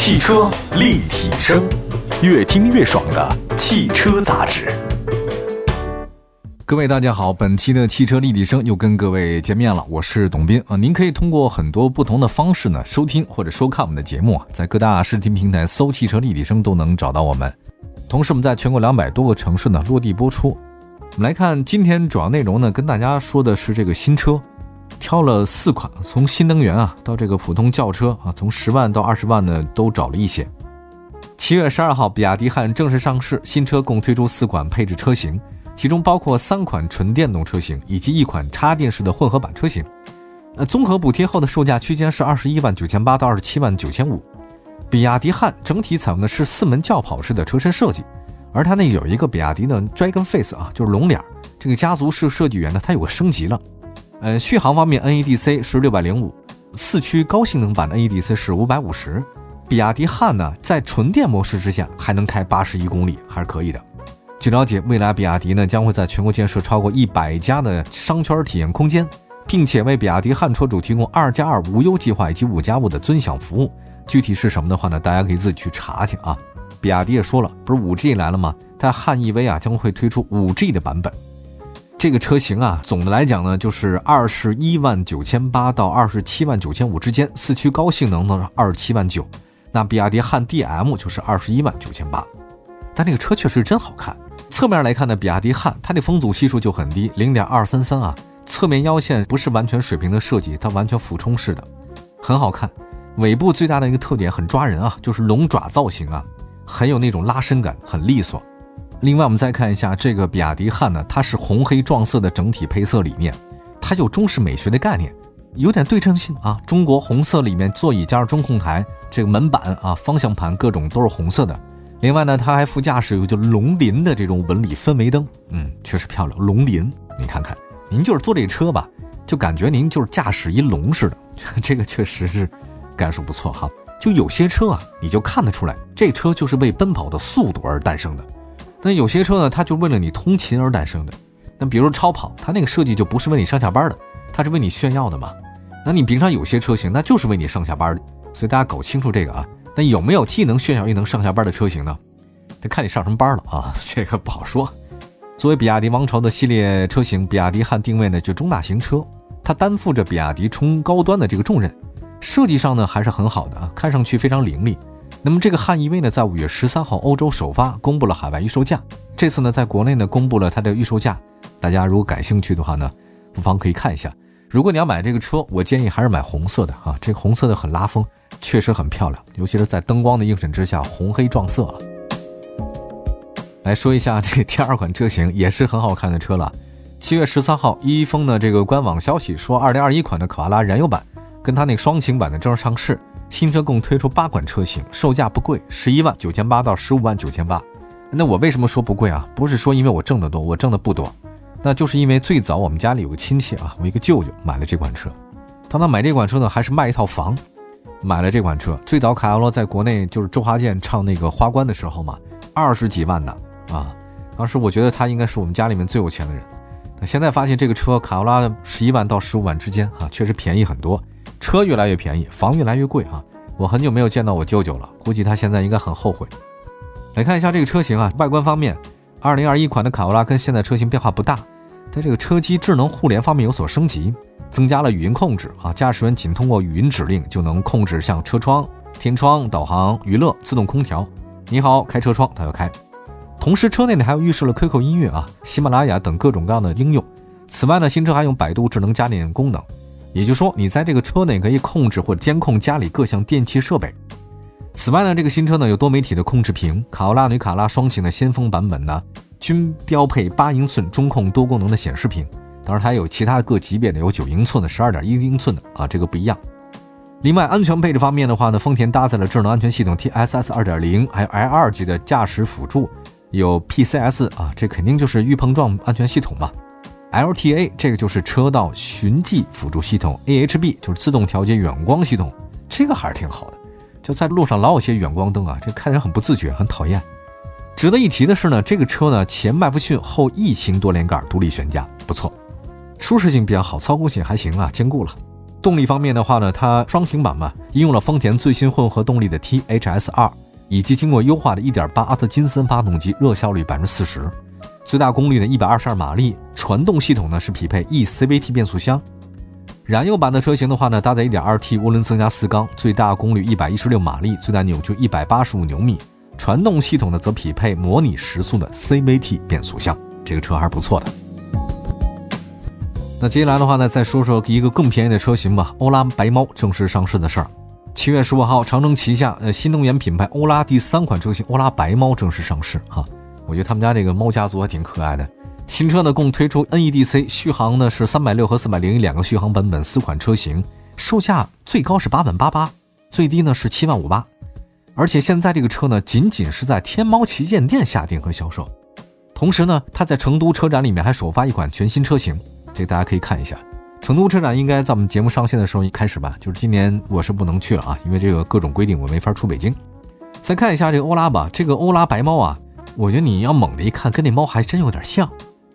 汽车立体声，越听越爽的汽车杂志。各位大家好，本期的汽车立体声又跟各位见面了，我是董斌啊。您可以通过很多不同的方式呢收听或者收看我们的节目啊，在各大视听平台搜“汽车立体声”都能找到我们。同时，我们在全国两百多个城市呢落地播出。我们来看今天主要内容呢，跟大家说的是这个新车。挑了四款，从新能源啊到这个普通轿车啊，从十万到二十万呢都找了一些。七月十二号，比亚迪汉正式上市，新车共推出四款配置车型，其中包括三款纯电动车型以及一款插电式的混合版车型。呃，综合补贴后的售价区间是二十一万九千八到二十七万九千五。比亚迪汉整体采用的是四门轿跑式的车身设计，而它那有一个比亚迪的 Dragon Face 啊，就是龙脸，这个家族式设计语言呢，它有个升级了。呃，续航方面，NEDC 是六百零五，四驱高性能版的 NEDC 是五百五十。比亚迪汉呢，在纯电模式之下还能开八十一公里，还是可以的。据了解，未来比亚迪呢将会在全国建设超过一百家的商圈体验空间，并且为比亚迪汉车主提供二加二无忧计划以及五加五的尊享服务。具体是什么的话呢？大家可以自己去查去啊。比亚迪也说了，不是五 G 来了吗？它汉 EV 啊将会推出五 G 的版本。这个车型啊，总的来讲呢，就是二十一万九千八到二十七万九千五之间，四驱高性能呢二十七万九。那比亚迪汉 DM 就是二十一万九千八，但这个车确实真好看。侧面来看呢，比亚迪汉它的风阻系数就很低，零点二三三啊。侧面腰线不是完全水平的设计，它完全俯冲式的，很好看。尾部最大的一个特点很抓人啊，就是龙爪造型啊，很有那种拉伸感，很利索。另外，我们再看一下这个比亚迪汉呢，它是红黑撞色的整体配色理念，它有中式美学的概念，有点对称性啊。中国红色里面座椅加上中控台，这个门板啊、方向盘各种都是红色的。另外呢，它还副驾驶有就龙鳞的这种纹理氛围灯，嗯，确实漂亮。龙鳞，你看看，您就是坐这车吧，就感觉您就是驾驶一龙似的，这个确实是感受不错哈。就有些车啊，你就看得出来，这车就是为奔跑的速度而诞生的。那有些车呢，它就为了你通勤而诞生的。那比如超跑，它那个设计就不是为你上下班的，它是为你炫耀的嘛。那你平常有些车型，那就是为你上下班的。所以大家搞清楚这个啊。那有没有既能炫耀又能上下班的车型呢？得看你上什么班了啊，这个不好说。作为比亚迪王朝的系列车型，比亚迪汉定位呢就中大型车，它担负着比亚迪冲高端的这个重任。设计上呢还是很好的啊，看上去非常凌厉。那么这个汉 EV 呢，在五月十三号欧洲首发，公布了海外预售价。这次呢，在国内呢，公布了它的预售价。大家如果感兴趣的话呢，不妨可以看一下。如果你要买这个车，我建议还是买红色的啊，这红色的很拉风，确实很漂亮，尤其是在灯光的映衬之下，红黑撞色啊。来说一下这第二款车型，也是很好看的车了。七月十三号，一丰的这个官网消息说，二零二一款的卡罗拉燃油版跟它那个双擎版的正式上市。新车共推出八款车型，售价不贵，十一万九千八到十五万九千八。那我为什么说不贵啊？不是说因为我挣得多，我挣的不多，那就是因为最早我们家里有个亲戚啊，我一个舅舅买了这款车。当他买这款车呢，还是卖一套房，买了这款车。最早卡罗拉在国内就是周华健唱那个花冠的时候嘛，二十几万的啊。当时我觉得他应该是我们家里面最有钱的人。那现在发现这个车卡罗拉十一万到十五万之间啊，确实便宜很多。车越来越便宜，房越来越贵啊！我很久没有见到我舅舅了，估计他现在应该很后悔。来看一下这个车型啊，外观方面，2021款的卡罗拉跟现在车型变化不大，在这个车机智能互联方面有所升级，增加了语音控制啊，驾驶员仅通过语音指令就能控制像车窗、天窗、导航、娱乐、自动空调。你好，开车窗，它要开。同时，车内呢还有预设了 QQ 音乐啊、喜马拉雅等各种各样的应用。此外呢，新车还用百度智能家电功能。也就是说，你在这个车内可以控制或监控家里各项电器设备。此外呢，这个新车呢有多媒体的控制屏，卡罗拉女卡拉双擎的先锋版本呢均标配八英寸中控多功能的显示屏，当然它还有其他各级别的，有九英寸的、十二点一英寸的啊，这个不一样。另外，安全配置方面的话呢，丰田搭载了智能安全系统 TSS 二点零，还有 L 二级的驾驶辅助，有 PCS 啊，这肯定就是预碰撞安全系统嘛。LTA 这个就是车道循迹辅助系统，AHB 就是自动调节远光系统，这个还是挺好的。就在路上老有些远光灯啊，这看人很不自觉，很讨厌。值得一提的是呢，这个车呢前麦弗逊后异形多连杆独立悬架，不错，舒适性比较好，操控性还行啊，兼顾了。动力方面的话呢，它双擎版嘛，应用了丰田最新混合动力的 THS2，以及经过优化的1.8阿特金森发动机，热效率百分之四十，最大功率呢122马力，传动系统呢是匹配 eCVT 变速箱。燃油版的车型的话呢，搭载 1.2T 涡轮增压四缸，最大功率116马力，最大扭矩185牛米，传动系统呢则匹配模拟时速的 CVT 变速箱，这个车还是不错的。那接下来的话呢，再说说一个更便宜的车型吧。欧拉白猫正式上市的事儿。七月十五号，长城旗下呃新能源品牌欧拉第三款车型欧拉白猫正式上市哈。我觉得他们家这个猫家族还挺可爱的。新车呢共推出 NEDC 续航呢是三百六和四百零一两个续航版本四款车型，售价最高是八万八八，最低呢是七万五八。而且现在这个车呢仅仅是在天猫旗舰店下定和销售，同时呢它在成都车展里面还首发一款全新车型。这个大家可以看一下，成都车展应该在我们节目上线的时候一开始吧，就是今年我是不能去了啊，因为这个各种规定我没法出北京。再看一下这个欧拉吧，这个欧拉白猫啊，我觉得你要猛的一看，跟那猫还真有点像。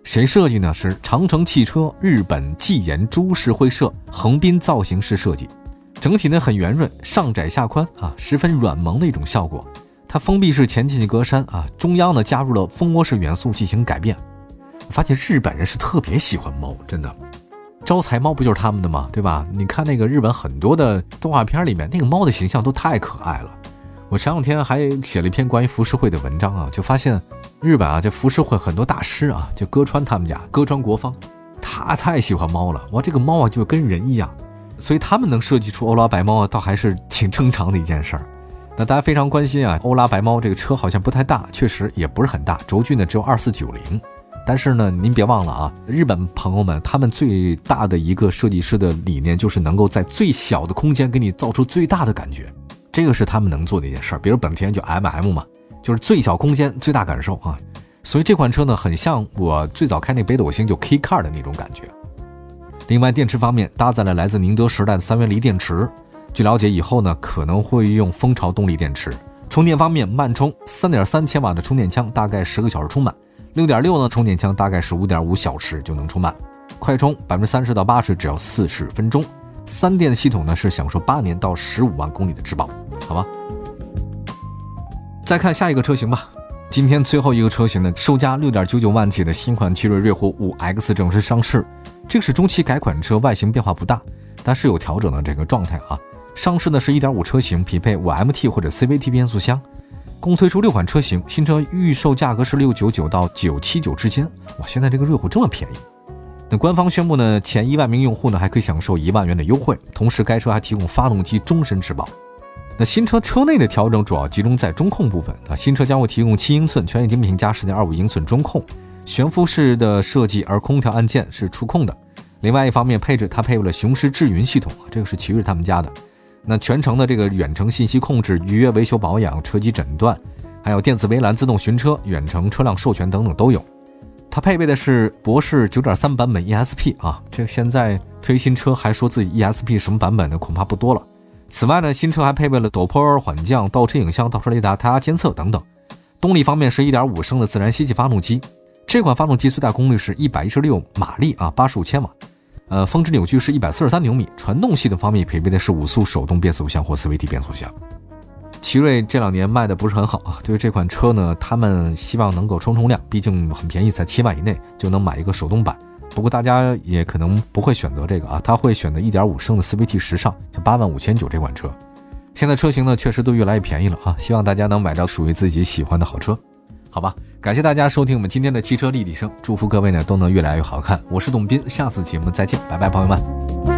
谁设计呢？是长城汽车日本纪研株式会社横滨造型师设计，整体呢很圆润，上窄下宽啊，十分软萌的一种效果。它封闭式前进气格栅啊，中央呢加入了蜂窝式元素进行改变。发现日本人是特别喜欢猫，真的，招财猫不就是他们的吗？对吧？你看那个日本很多的动画片里面，那个猫的形象都太可爱了。我前两天还写了一篇关于浮世绘的文章啊，就发现日本啊，这浮世绘很多大师啊，就歌川他们家歌川国芳，他太喜欢猫了。哇，这个猫啊就跟人一样，所以他们能设计出欧拉白猫啊，倒还是挺正常的一件事儿。那大家非常关心啊，欧拉白猫这个车好像不太大，确实也不是很大，轴距呢只有二四九零。但是呢，您别忘了啊，日本朋友们他们最大的一个设计师的理念就是能够在最小的空间给你造出最大的感觉，这个是他们能做的一件事儿。比如本田就 M M 嘛，就是最小空间最大感受啊。所以这款车呢，很像我最早开那北斗星就 K Car 的那种感觉。另外，电池方面搭载了来自宁德时代的三元锂电池，据了解以后呢可能会用蜂巢动力电池。充电方面，慢充三点三千瓦的充电枪，大概十个小时充满。六点六呢，充电枪大概是五点五小时就能充满，快充百分之三十到八十只要四十分钟。三电系统呢是享受八年到十五万公里的质保，好吧？再看下一个车型吧。今天最后一个车型呢，售价六点九九万起的新款奇瑞瑞虎五 X 正式上市。这个是中期改款车，外形变化不大，但是有调整的这个状态啊。上市呢是一点五车型，匹配五 MT 或者 CVT 变速箱。共推出六款车型，新车预售价格是六九九到九七九之间。哇，现在这个瑞虎这么便宜。那官方宣布呢，前一万名用户呢还可以享受一万元的优惠，同时该车还提供发动机终身质保。那新车车内的调整主要集中在中控部分啊，新车将会提供七英寸全液晶屏加十点二五英寸中控，悬浮式的设计，而空调按键是触控的。另外一方面，配置它配备了雄狮智云系统，这个是奇瑞他们家的。那全程的这个远程信息控制、预约维修保养、车机诊断，还有电子围栏、自动寻车、远程车辆授权等等都有。它配备的是博世9.3版本 ESP 啊，这现在推新车还说自己 ESP 什么版本的恐怕不多了。此外呢，新车还配备了陡坡缓降、倒车影像、倒车雷达、胎压监测等等。动力方面是1.5升的自然吸气发动机，这款发动机最大功率是116马力啊，85千瓦。呃，峰值扭矩是一百四十三牛米。传动系统方面配备的是五速手动变速箱或 CVT 变速箱。奇瑞这两年卖的不是很好啊。对于这款车呢，他们希望能够冲冲量，毕竟很便宜，在七万以内就能买一个手动版。不过大家也可能不会选择这个啊，他会选择一点五升的 CVT 时尚，就八万五千九这款车。现在车型呢，确实都越来越便宜了啊，希望大家能买到属于自己喜欢的好车。好吧，感谢大家收听我们今天的汽车立体声，祝福各位呢都能越来越好看。我是董斌，下次节目再见，拜拜，朋友们。